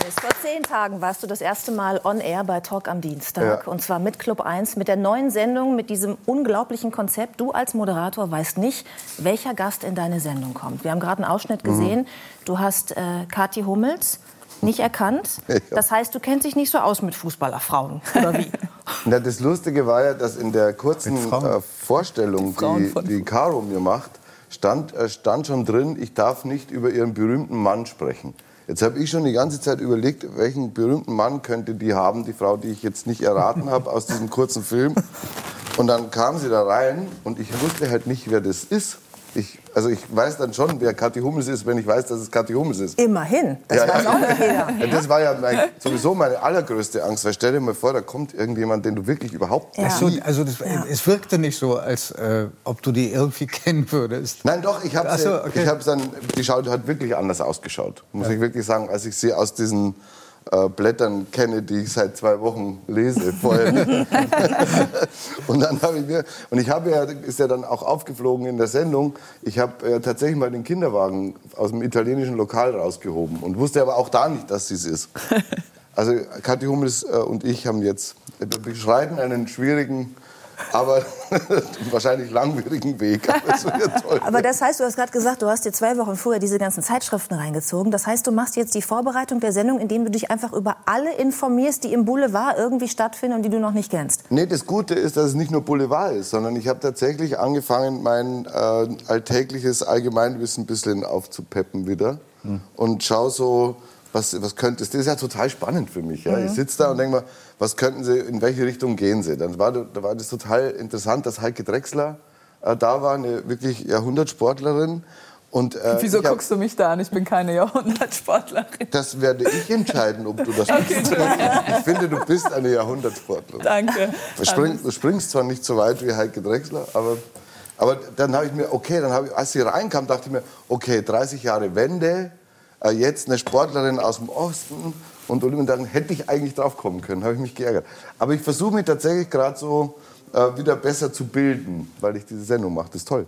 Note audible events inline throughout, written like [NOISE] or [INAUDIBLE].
Dennis, vor zehn Tagen warst du das erste Mal on air bei Talk am Dienstag. Ja. Und zwar mit Club 1, mit der neuen Sendung, mit diesem unglaublichen Konzept. Du als Moderator weißt nicht, welcher Gast in deine Sendung kommt. Wir haben gerade einen Ausschnitt gesehen. Du hast äh, Kathi Hummels nicht erkannt. [LAUGHS] Das heißt, du kennst dich nicht so aus mit Fußballerfrauen, oder wie? [LAUGHS] Na, das Lustige war ja, dass in der kurzen äh, Vorstellung, die, von- die Caro mir macht, stand, äh, stand schon drin, ich darf nicht über ihren berühmten Mann sprechen. Jetzt habe ich schon die ganze Zeit überlegt, welchen berühmten Mann könnte die haben, die Frau, die ich jetzt nicht erraten habe aus diesem kurzen Film. Und dann kam sie da rein und ich wusste halt nicht, wer das ist. Ich, also ich weiß dann schon, wer Kathi Hummels ist, wenn ich weiß, dass es Kathi Hummels ist. Immerhin. Das weiß auch nicht jeder. [LAUGHS] Ja, das war ja mein, sowieso meine allergrößte Angst. Weil stell dir mal vor, da kommt irgendjemand, den du wirklich überhaupt Ja. nicht so, siehst. also das, es wirkte nicht so, als äh, ob du die irgendwie [LAUGHS] kennen würdest. Nein, doch, ich habe so, okay. ich dann, die Schaut hat wirklich anders ausgeschaut. Muss ich wirklich sagen, als ich sie aus diesen äh, Blättern kenne, die ich seit zwei Wochen lese [LAUGHS] [LAUGHS] und dann habe ich mir, und ich habe ja, ist ja dann auch aufgeflogen in der Sendung, ich habe äh, tatsächlich mal den Kinderwagen aus dem italienischen Lokal rausgehoben und wusste aber auch da nicht, dass sie es ist. [LAUGHS] Also Kathi Hummels äh, und ich haben jetzt, wir beschreiten einen schwierigen, aber [LAUGHS] wahrscheinlich langwierigen Weg. Aber es wird toll. Aber das heißt, du hast gerade gesagt, du hast dir zwei Wochen vorher diese ganzen Zeitschriften reingezogen. Das heißt, du machst jetzt die Vorbereitung der Sendung, indem du dich einfach über alle informierst, die im Boulevard irgendwie stattfinden und die du noch nicht kennst. Nee, das Gute ist, dass es nicht nur Boulevard ist, sondern ich habe tatsächlich angefangen, mein äh, alltägliches Allgemeinwissen ein bisschen aufzupeppen wieder. Und schaue so, was, was könnte es. Das ist ja total spannend für mich. Ja? Ich sitze da und denke mal, was könnten sie, in welche Richtung gehen sie? Dann war, da war das total interessant, dass Heike Drechsler äh, da war, eine wirklich Jahrhundertsportlerin. Und, äh, Wieso hab- guckst du mich da an? Ich bin keine Jahrhundertsportlerin. Das werde ich entscheiden, ob du das [LAUGHS] bist. Ich finde, du bist eine Jahrhundertsportlerin. Danke. Du, spring, springst zwar nicht so weit wie Heike Drechsler, aber, aber dann habe ich mir, okay, dann habe ich, als sie reinkam, dachte ich mir, okay, 30 Jahre Wende, jetzt eine Sportlerin aus dem Osten und Olymp- dann hätte ich eigentlich drauf kommen können, habe ich mich geärgert. Aber ich versuche mich tatsächlich gerade so äh, wieder besser zu bilden, weil ich diese Sendung mache. Das ist toll.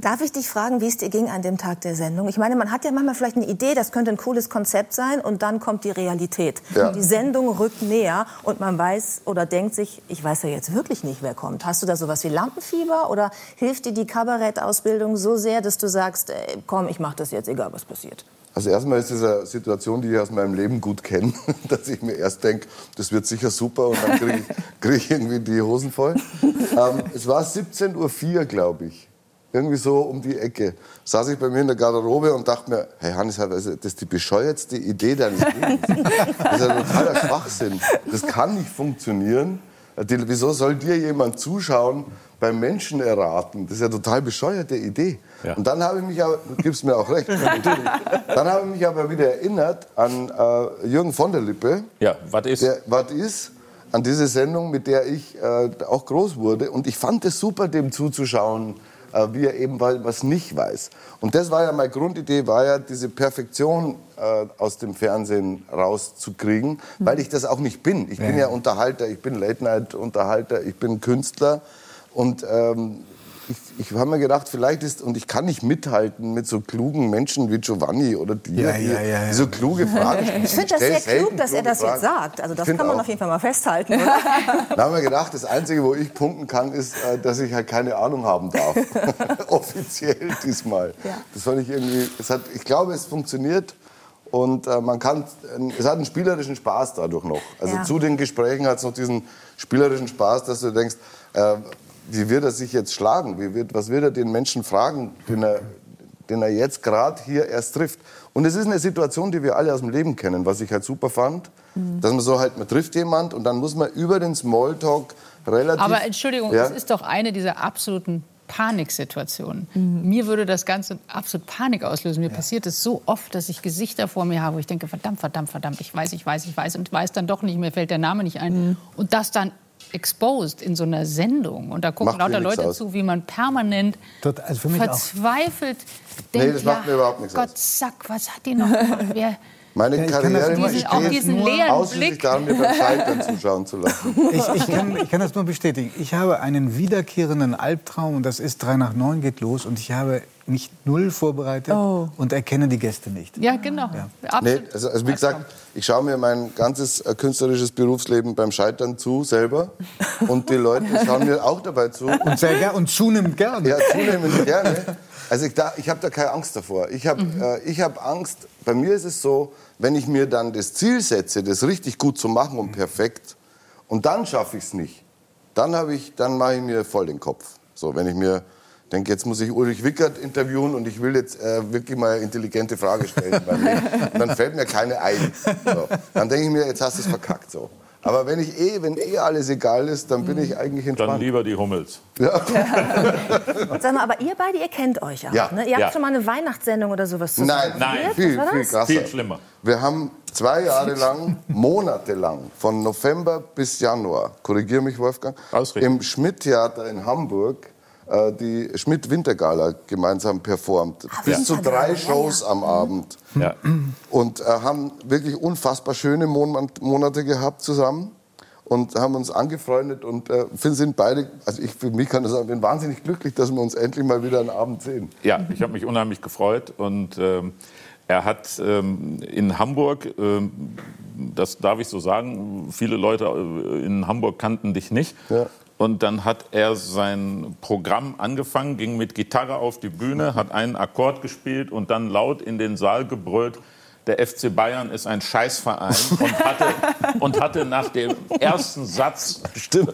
Darf ich dich fragen, wie es dir ging an dem Tag der Sendung? Ich meine, man hat ja manchmal vielleicht eine Idee, das könnte ein cooles Konzept sein und dann kommt die Realität. Ja. Die Sendung rückt näher und man weiß oder denkt sich, ich weiß ja jetzt wirklich nicht, wer kommt. Hast du da sowas wie Lampenfieber oder hilft dir die Kabarettausbildung so sehr, dass du sagst, ey, komm, ich mache das jetzt, egal was passiert? Also erstmal ist es eine Situation, die ich aus meinem Leben gut kenne, [LAUGHS] dass ich mir erst denke, das wird sicher super und dann kriege ich, [LAUGHS] krieg ich irgendwie die Hosen voll. Ähm, es war 17.04 Uhr, glaube ich. Irgendwie so um die Ecke. Saß ich bei mir in der Garderobe und dachte mir, hey Hannes, das ist die bescheuertste Idee deines Lebens. [LAUGHS] Das ist ja totaler Schwachsinn. Das kann nicht funktionieren. Die, wieso soll dir jemand zuschauen beim Menschen erraten? Das ist ja eine total bescheuerte Idee. Ja. Und dann habe ich mich aber, du gibst mir auch recht, [LAUGHS] natürlich. Dann habe ich mich aber wieder erinnert an äh, Jürgen von der Lippe, Ja, was ist? der was ist, an diese Sendung, mit der ich äh, auch groß wurde. Und ich fand es super, dem zuzuschauen, äh, wie er eben wa- was nicht weiß. Und das war ja meine Grundidee, war ja diese Perfektion äh, aus dem Fernsehen rauszukriegen, weil ich das auch nicht bin. Ich bin ja Unterhalter, ich bin Late-Night-Unterhalter, ich bin Künstler. Und ähm, ich, ich habe mir gedacht, vielleicht ist, und ich kann nicht mithalten mit so klugen Menschen wie Giovanni oder dir, Ja, die, ja, ja, die so kluge Fragen stellen. Ich finde das sehr klug, dass er das jetzt Fragen. sagt. Also das kann man auch. auf jeden Fall mal festhalten. Da haben wir gedacht, das Einzige, wo ich punkten kann, ist, äh, dass ich halt keine Ahnung haben darf. [LAUGHS] [LAUGHS] Offiziell diesmal. Ja. Das fand ich irgendwie, es hat, ich glaube, es funktioniert. Und äh, man kann, es hat einen spielerischen Spaß dadurch noch. Also Ja. zu den Gesprächen hat es noch diesen spielerischen Spaß, dass du denkst, äh, wie wird er sich jetzt schlagen? Wie wird, was wird er den Menschen fragen, den er, den er jetzt gerade hier erst trifft? Und es ist eine Situation, die wir alle aus dem Leben kennen, was ich halt super fand. Dass man so halt, man trifft jemand und dann muss man über den Smalltalk relativ... Aber Entschuldigung, Ja? es ist doch eine dieser absoluten Paniksituationen. Mir würde das Ganze absolut Panik auslösen. Mir passiert es so oft, dass ich Gesichter vor mir habe, wo ich denke, verdammt, verdammt, verdammt, ich weiß, ich weiß, ich weiß und weiß dann doch nicht, mir fällt der Name nicht ein. Und das dann exposed in so einer Sendung. Und da gucken Macht lauter Leute aus. zu, wie man permanent Tot- also für mich auch. verzweifelt Nee, denkt, das macht mir überhaupt nichts Gott aus. sack, was hat die noch gemacht? Wer, [LAUGHS] Meine Ja, ich kann das Karriere nur- diesen, auch diesen leeren ausschließlich Blick. daran, mir beim Scheitern zuschauen zu lassen. [LAUGHS] Ich, ich, kann, ich kann das nur bestätigen. Ich habe einen wiederkehrenden Albtraum und das ist 3 nach 9 geht los und ich habe mich null vorbereitet Oh. und erkenne die Gäste nicht. Ja, genau. Nee, Absolut. also, also wie gesagt, ich schaue mir mein ganzes äh, künstlerisches Berufsleben beim Scheitern zu, selber. [LAUGHS] Und die Leute schauen mir auch dabei zu. Und sehr gern und zunehmend gerne. Ja, zunehmend gerne. Also ich, da, ich habe da keine Angst davor. Ich habe äh, ich hab Angst, bei mir ist es so, wenn ich mir dann das Ziel setze, das richtig gut zu machen und perfekt, und dann schaffe ich es nicht, dann, habe ich, dann mache ich mir voll den Kopf. So, wenn ich mir denke, jetzt muss ich Ulrich Wickert interviewen und ich will jetzt äh, wirklich mal eine intelligente Frage stellen. Und dann fällt mir keine ein. So. Dann denke ich mir, jetzt hast du es verkackt. So. Aber wenn, ich eh, wenn eh alles egal ist, dann bin ich eigentlich Dann entspannt. lieber die Hummels. [LAUGHS] Sag mal, aber ihr beide, ihr kennt euch auch. Ja. Ne? Ihr habt Ja. schon mal eine Weihnachtssendung oder sowas zusammen. Nein, Nein. Viel, viel krasser. Viel schlimmer. Wir haben zwei Jahre lang, monatelang, von November bis Januar, korrigiere mich Wolfgang, Ausrichten. im Schmidt-Theater in Hamburg die Schmidt-Wintergala gemeinsam performt. Bis zu drei Shows am Abend. Ja. Und äh, haben wirklich unfassbar schöne Mon Monate gehabt zusammen. Und haben uns angefreundet und äh, sind beide, also ich für mich kann das sagen, bin wahnsinnig glücklich, dass wir uns endlich mal wieder einen Abend sehen. Ja, ich habe mich unheimlich gefreut und ähm, er hat ähm, in Hamburg, ähm, das darf ich so sagen, viele Leute äh, in Hamburg kannten dich nicht. Ja. Und dann hat er sein Programm angefangen, ging mit Gitarre auf die Bühne, hat einen Akkord gespielt und dann laut in den Saal gebrüllt, der FC Bayern ist ein Scheißverein und hatte, [LAUGHS] und hatte nach dem ersten Satz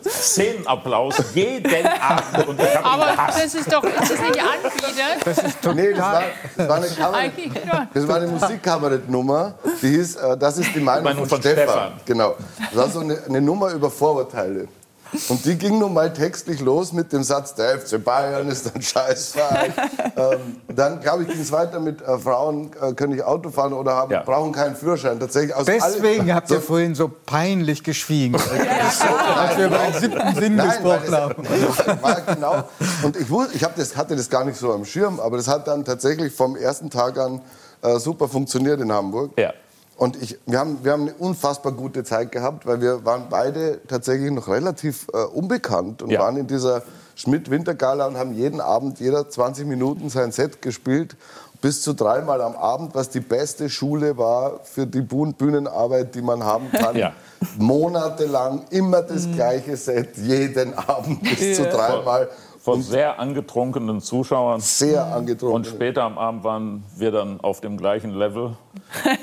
Szenenapplaus jeden Abend. Und ich Aber gehasst. das ist doch, ist das nicht anbiedert? Das ist total. Nee, das war, das war eine schon. Das war eine Musikkabarettnummer, die hieß, äh, das ist die Meinung Meinung von, von Stefan. Stefan. Genau. Das war so eine, eine Nummer über Vorurteile. Und die ging nun mal textlich los mit dem Satz, der FC Bayern ist ein Scheißverein. [LAUGHS] ähm, dann, glaube ich, ging es weiter mit äh, Frauen äh, können nicht Auto fahren oder haben, Ja. brauchen keinen Führerschein. Tatsächlich aus Deswegen allen- habt ihr so- vorhin so peinlich geschwiegen, als wir über den siebten Sinn Nein, weil gesprochen haben. [LAUGHS] genau. Und ich, wus- ich das, hatte das gar nicht so am Schirm, aber das hat dann tatsächlich vom ersten Tag an äh, super funktioniert in Hamburg. Ja. Und ich, wir, haben, wir haben eine unfassbar gute Zeit gehabt, weil wir waren beide tatsächlich noch relativ äh, unbekannt und Ja. waren in dieser Schmidt-Wintergala und haben jeden Abend, jeder 20 Minuten sein Set gespielt. Bis zu dreimal am Abend, was die beste Schule war für die Bühn- Bühnenarbeit, die man haben kann. [LAUGHS] Ja. Monatelang immer das gleiche Set, jeden Abend bis zu dreimal. Von sehr angetrunkenen Zuschauern. Sehr angetrunken. Und später am Abend waren wir dann auf dem gleichen Level.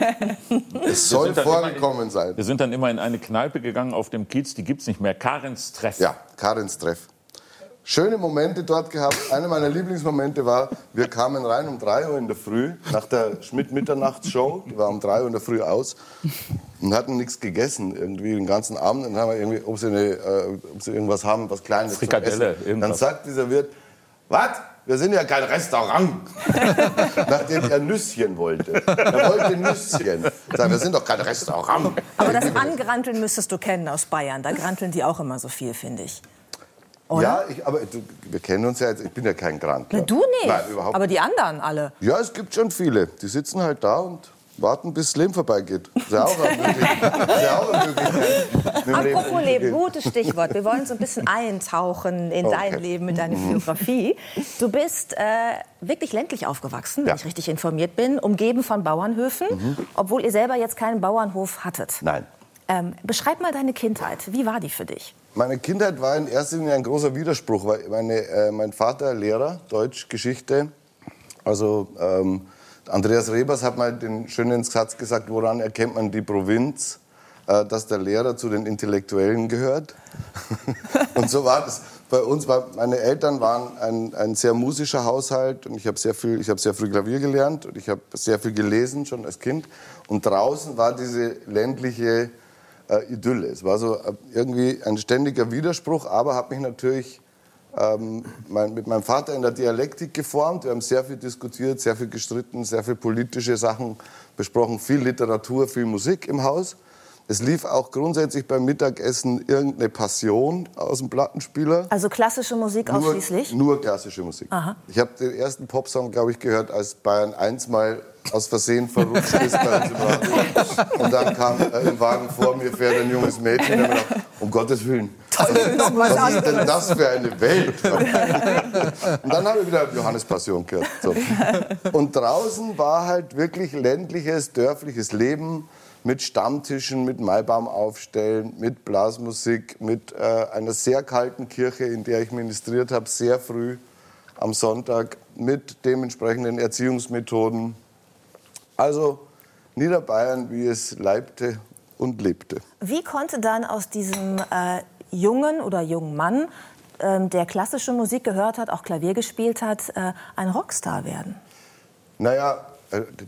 [LAUGHS] es soll vorgekommen sein. Wir sind dann immer in eine Kneipe gegangen auf dem Kiez, die gibt's nicht mehr. Karens Treff. Ja, Karins Treff. Schöne Momente dort gehabt. Einer meiner Lieblingsmomente war, wir kamen rein um 3 Uhr in der Früh nach der Schmidt-Mitternachtsshow. Die war um 3 Uhr in der Früh aus und hatten nichts gegessen irgendwie den ganzen Abend. Und dann haben wir irgendwie, ob sie, eine, äh, ob sie irgendwas haben, was Kleines zum Frikadelle, Essen. irgendwas. Dann sagt dieser Wirt, was? Wir sind ja kein Restaurant. [LAUGHS] Nachdem er Nüsschen wollte. Er wollte Nüsschen. Sagt, wir sind doch kein Restaurant. Aber das Angranteln müsstest du kennen aus Bayern. Da granteln die auch immer so viel, finde ich. Oder? Ja, ich, aber du, wir kennen uns ja jetzt. Ich bin ja kein Grantler. Na, du nicht. Nein, überhaupt aber die anderen alle. Ja, es gibt schon viele. Die sitzen halt da und warten, bis das Leben vorbeigeht. Das [LAUGHS] ist ja auch eine Möglichkeit. Mit Apropos Leben, gutes Stichwort. Wir wollen so ein bisschen eintauchen in Okay. dein Leben, in deine Biografie. Du bist äh, wirklich ländlich aufgewachsen, wenn Ja. ich richtig informiert bin, umgeben von Bauernhöfen, obwohl ihr selber jetzt keinen Bauernhof hattet. Nein. Ähm, beschreib mal deine Kindheit. Wie war die für dich? Meine Kindheit war in erster Linie ein großer Widerspruch, weil meine, äh, mein Vater Lehrer, Deutsch, Geschichte, also ähm, Andreas Rebers hat mal den schönen Satz gesagt, woran erkennt man die Provinz, äh, dass der Lehrer zu den Intellektuellen gehört. [LAUGHS] und so war das bei uns. War, meine Eltern waren ein, ein sehr musischer Haushalt und ich habe sehr habe sehr früh Klavier gelernt und ich habe sehr viel gelesen schon als Kind. Und draußen war diese ländliche äh, Idylle. Es war so äh, irgendwie ein ständiger Widerspruch, aber hat mich natürlich ähm, mein, mit meinem Vater in der Dialektik geformt. Wir haben sehr viel diskutiert, sehr viel gestritten, sehr viel politische Sachen besprochen, viel Literatur, viel Musik im Haus. Es lief auch grundsätzlich beim Mittagessen irgendeine Passion aus dem Plattenspieler. Also klassische Musik ausschließlich? Nur, nur klassische Musik. Ich habe den ersten Popsong, glaube ich, gehört, als Bayern 1 mal aus Versehen verrutscht ist bei uns im Radio. Und dann kam äh, im Wagen vor mir fährt ein junges Mädchen. Und ich gedacht, um Gottes Willen, was, was ist denn das für eine Welt? Und dann habe ich wieder Johannes Passion gehört. So. Und draußen war halt wirklich ländliches, dörfliches Leben mit Stammtischen, mit Maibaum aufstellen, mit Blasmusik, mit äh, einer sehr kalten Kirche, in der ich ministriert habe, sehr früh am Sonntag, mit dementsprechenden Erziehungsmethoden. Also Niederbayern, wie es leibte und lebte. Wie konnte dann aus diesem äh, jungen oder jungen Mann, ähm, der klassische Musik gehört hat, auch Klavier gespielt hat, äh, ein Rockstar werden? Naja, äh,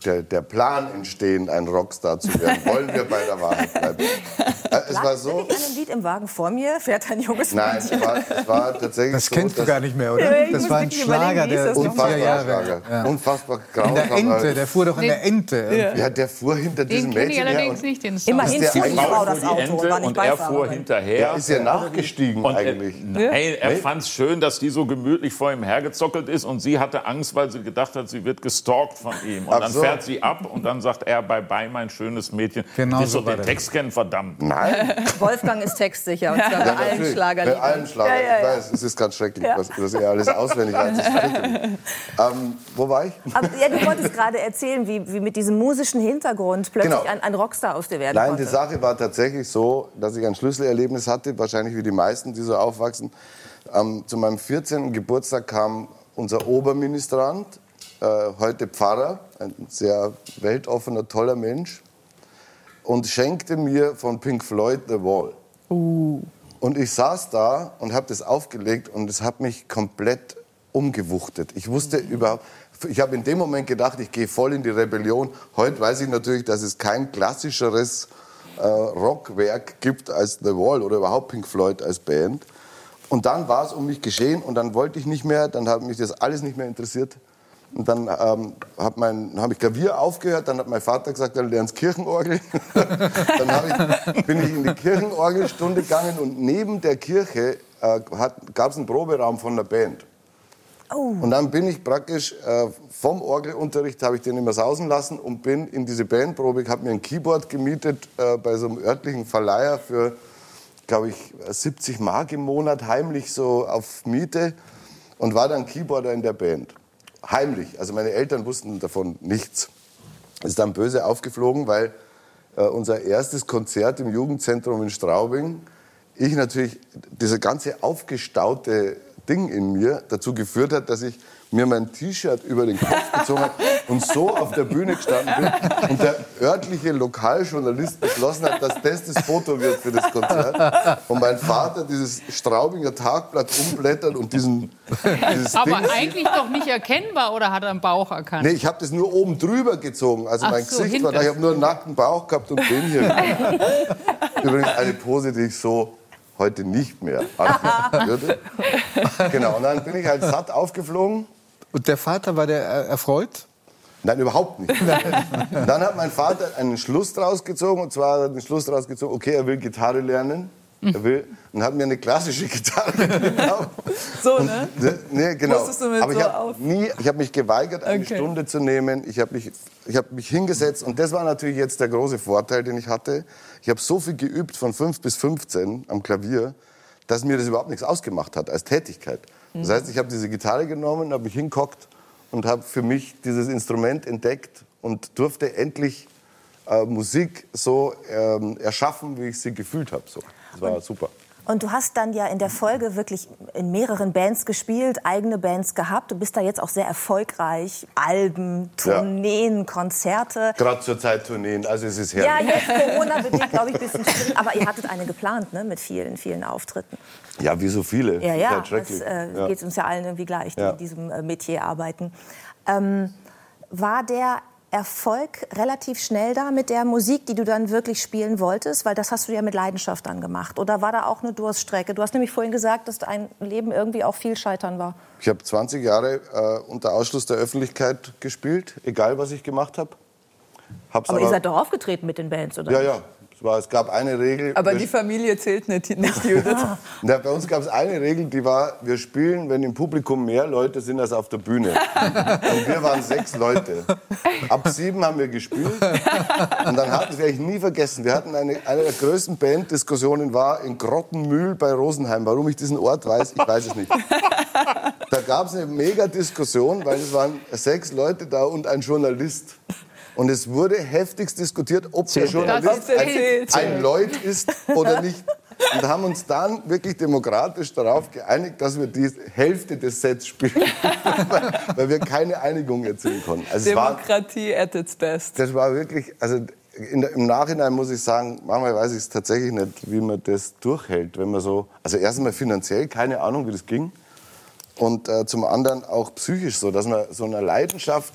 der, der Plan entstehen, ein Rockstar zu werden. Wollen wir bei der Wahrheit bleiben? [LAUGHS] Äh, Es war so. An einem Lied im Wagen vor mir fährt ein junges Nein, es war, es war tatsächlich Das so. kennst du gar nicht mehr, oder? Ja, ich Das war ein Schlager der das noch? 70er Unfassbar Jahre. Schlager. Ja. Unfassbar In der grausam. Ente, der fuhr doch in der Ente. Ja, der fuhr hinter diesem ich Mädchen her allerdings und nicht, den Song. Immerhin Ist der fuhr die eigentlich Frau das Auto und war nicht und er fuhr hinterher. ja, ist ja nachgestiegen Und er, eigentlich. nein, er fand es schön, dass die so gemütlich vor ihm hergezockelt ist und sie hatte Angst, weil sie gedacht hat, sie wird gestalkt von ihm. Und Ach dann so. fährt sie ab und dann sagt er, bye bye, mein schönes Mädchen. Genau Willst so du den. Text kennen, verdammt. Nein, [LAUGHS] Wolfgang ist textsicher und zwar bei ja, allen natürlich. Schlagerliedern. Bei allen Schlagern. Ja, ja, ja. Ich weiß, es ist ganz schrecklich, was, was ihr alles auswendig weiß. [LAUGHS] Ähm, wo war ich? Aber, ja, du wolltest gerade erzählen, wie, wie mit diesem musischen Hintergrund plötzlich Genau. ein, ein Rockstar aus dir werden Nein, konnte. die Sache war tatsächlich so, dass ich ein Schlüsselerlebnis hatte, wahrscheinlich wie die meisten, die so aufwachsen. Ähm, zu meinem 14. Geburtstag kam unser Oberministrant, heute Pfarrer, ein sehr weltoffener, toller Mensch, und schenkte mir von Pink Floyd The Wall. Und ich saß da und habe das aufgelegt und es hat mich komplett umgewuchtet. Ich wusste überhaupt, ich habe in dem Moment gedacht, ich gehe voll in die Rebellion. Heute weiß ich natürlich, dass es kein klassischeres äh, Rockwerk gibt als The Wall oder überhaupt Pink Floyd als Band. Und dann war es um mich geschehen und dann wollte ich nicht mehr, dann hat mich das alles nicht mehr interessiert. Und dann ähm, habe hab ich Klavier aufgehört, dann hat mein Vater gesagt, er lernst Kirchenorgel. [LAUGHS] dann ich, bin ich in die Kirchenorgelstunde gegangen und neben der Kirche äh, gab es einen Proberaum von der Band. Und dann bin ich praktisch äh, vom Orgelunterricht, habe ich den immer sausen lassen und bin in diese Bandprobe, habe mir ein Keyboard gemietet äh, bei so einem örtlichen Verleiher für, glaube ich, 70 Mark im Monat, heimlich so auf Miete und war dann Keyboarder in der Band. Heimlich, also meine Eltern wussten davon nichts. Ist dann böse aufgeflogen, weil äh, unser erstes Konzert im Jugendzentrum in Straubing, ich natürlich, dieser ganze aufgestaute Ding in mir dazu geführt hat, dass ich mir mein T-Shirt über den Kopf gezogen habe und so auf der Bühne gestanden bin und der örtliche Lokaljournalist beschlossen hat, dass das das Foto wird für das Konzert. Und mein Vater dieses Straubinger Tagblatt umblättert und diesen, Aber Ding eigentlich doch nicht erkennbar oder hat er einen Bauch erkannt? Nee, ich habe das nur oben drüber gezogen. Also Ach mein so, Gesicht war da. Ich habe nur einen nackten Bauch gehabt und den hier. Übrigens eine Pose, die ich so heute nicht mehr [LAUGHS] würde. Genau, und dann bin ich halt satt aufgeflogen. Und der Vater war der erfreut? Nein, überhaupt nicht. [LAUGHS] Dann hat mein Vater einen Schluss draus gezogen. Und zwar hat er den Schluss draus gezogen, okay, er will Gitarre lernen. Er will, und hat mir eine klassische Gitarre [LAUGHS] gekauft. So, ne? Nee, genau. Musstest du mit Aber ich so habe auf- nie, ich habe mich geweigert, eine Okay. Stunde zu nehmen. Ich habe mich, ich habe mich hingesetzt und das war natürlich jetzt der große Vorteil, den ich hatte. Ich habe so viel geübt von 5 bis 15 am Klavier, dass mir das überhaupt nichts ausgemacht hat als Tätigkeit. Das heißt, ich habe diese Gitarre genommen, habe mich hingehockt und habe für mich dieses Instrument entdeckt und durfte endlich äh, Musik so ähm, erschaffen, wie ich sie gefühlt habe. So. Das war super. Und du hast dann ja in der Folge wirklich in mehreren Bands gespielt, eigene Bands gehabt. Du bist da jetzt auch sehr erfolgreich. Alben, Tourneen, Konzerte. Gerade zur Zeit Tourneen, also es ist herrlich. Ja, jetzt Corona-bedingt, glaube ich, ein bisschen [LAUGHS] schwierig. Aber ihr hattet eine geplant, ne? Mit vielen, vielen Auftritten. Ja, wie so viele. Ja, ja, das äh, Ja. geht uns ja allen irgendwie gleich, die Ja. in diesem äh, Metier arbeiten. Ähm, war der Erfolg relativ schnell da mit der Musik, die du dann wirklich spielen wolltest? Weil das hast du ja mit Leidenschaft dann gemacht. Oder war da auch eine Durststrecke? Du hast nämlich vorhin gesagt, dass dein Leben irgendwie auch viel Scheitern war. Ich habe 20 Jahre äh, unter Ausschluss der Öffentlichkeit gespielt, egal was ich gemacht habe. Hab's Aber ihr seid doch aufgetreten mit den Bands, oder? Ja, ja, Es, war, es gab eine Regel. Aber wir- die Familie zählt nicht, nicht Judith. Na, bei uns gab es eine Regel, die war, wir spielen, wenn im Publikum mehr Leute sind als auf der Bühne. Und wir waren sechs Leute. Ab sieben haben wir gespielt. Und dann hatten, das werde ich nie vergessen, wir hatten eine, eine der größten Banddiskussionen war in Grottenmühl bei Rosenheim. Warum ich diesen Ort weiß, ich weiß es nicht. Da gab es eine mega Diskussion, weil es waren sechs Leute da und ein Journalist. Und es wurde heftigst diskutiert, ob der Journalist ein, ein Lloyd ist oder nicht. Und haben uns dann wirklich demokratisch darauf geeinigt, dass wir die Hälfte des Sets spielen, weil, [LAUGHS] weil wir keine Einigung erzielen konnten. Also es war, Demokratie at its best. das war wirklich, also in der, im Nachhinein muss ich sagen, manchmal weiß ich es tatsächlich nicht, wie man das durchhält, wenn man so, also erstmal finanziell keine Ahnung, wie das ging und äh, zum anderen auch psychisch so, dass man so einer Leidenschaft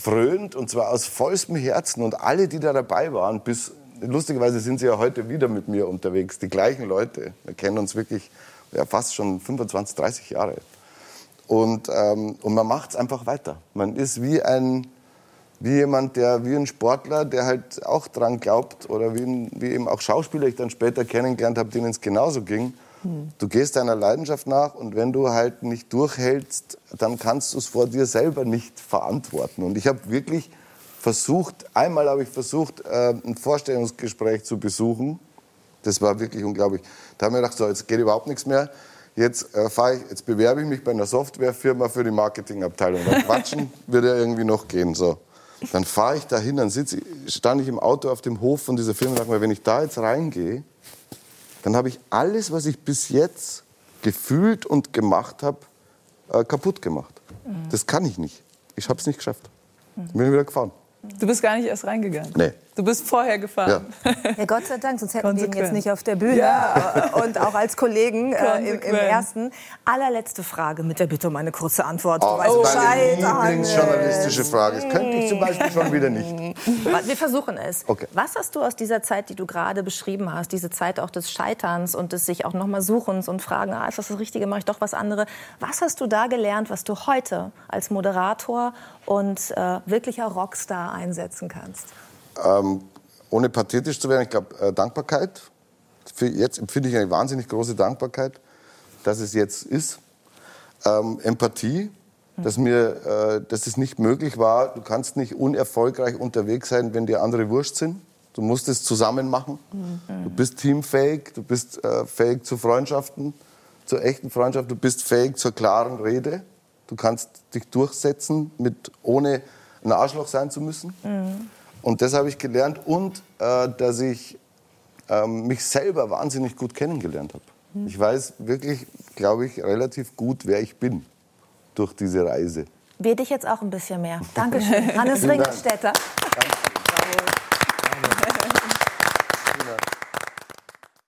frönt und zwar aus vollstem Herzen und alle, die da dabei waren, bis lustigerweise sind sie ja heute wieder mit mir unterwegs, die gleichen Leute, wir kennen uns wirklich ja, fast schon 25, 30 Jahre und, ähm, und man macht es einfach weiter. Man ist wie ein wie jemand, der wie ein Sportler, der halt auch dran glaubt oder wie, ein, wie eben auch Schauspieler ich dann später kennengelernt habe, denen es genauso ging. Du gehst deiner Leidenschaft nach und wenn du halt nicht durchhältst, dann kannst du es vor dir selber nicht verantworten. Und ich habe wirklich versucht, einmal habe ich versucht, äh, ein Vorstellungsgespräch zu besuchen. Das war wirklich unglaublich. Da haben wir gedacht, so, jetzt geht überhaupt nichts mehr. Jetzt, äh, ich, jetzt bewerbe ich mich bei einer Softwarefirma für die Marketingabteilung. Dann quatschen [LAUGHS] wird ja irgendwie noch gehen. So. Dann fahre ich dahin, dann sitz ich, stand ich im Auto auf dem Hof von dieser Firma und dachte mir, wenn ich da jetzt reingehe, dann habe ich alles, was ich bis jetzt gefühlt und gemacht habe, äh, kaputt gemacht. Das kann ich nicht. Ich habe es nicht geschafft. Bin wieder gefahren. Du bist gar nicht erst reingegangen. Nee. Du bist vorher gefahren. Ja, Gott sei Dank, sonst hätten wir ihn jetzt nicht auf der Bühne Ja. [LAUGHS] und auch als Kollegen äh, im, im ersten. Allerletzte Frage mit der Bitte um eine kurze Antwort. Oh, ist meine. Lieblingsjournalistische Frage. Das könnte ich zum Beispiel schon wieder nicht. [LAUGHS] Wir versuchen es. Okay. Was hast du aus dieser Zeit, die du gerade beschrieben hast, diese Zeit auch des Scheiterns und des sich auch noch mal Suchens und Fragen, ah, ist das das Richtige, mache ich doch was anderes. Was hast du da gelernt, was du heute als Moderator und äh, wirklicher Rockstar einsetzen kannst? Ähm, ohne pathetisch zu werden, ich glaube, äh, Dankbarkeit. Für jetzt empfinde ich eine wahnsinnig große Dankbarkeit, dass es jetzt ist. Ähm, Empathie, dass mir, äh, dass es nicht möglich war. Du kannst nicht unerfolgreich unterwegs sein, wenn dir andere Wurscht sind. Du musst es zusammen machen. Du bist teamfähig, du bist äh, fähig zu Freundschaften, zur echten Freundschaft. Du bist fähig zur klaren Rede. Du kannst dich durchsetzen, mit, ohne ein Arschloch sein zu müssen. Und das habe ich gelernt und äh, dass ich ähm, mich selber wahnsinnig gut kennengelernt habe. Ich weiß wirklich, glaube ich, relativ gut, wer ich bin durch diese Reise. Wir dich jetzt auch ein bisschen mehr. Dankeschön, [LAUGHS] Hannes Dank. Ringelstädter. Danke.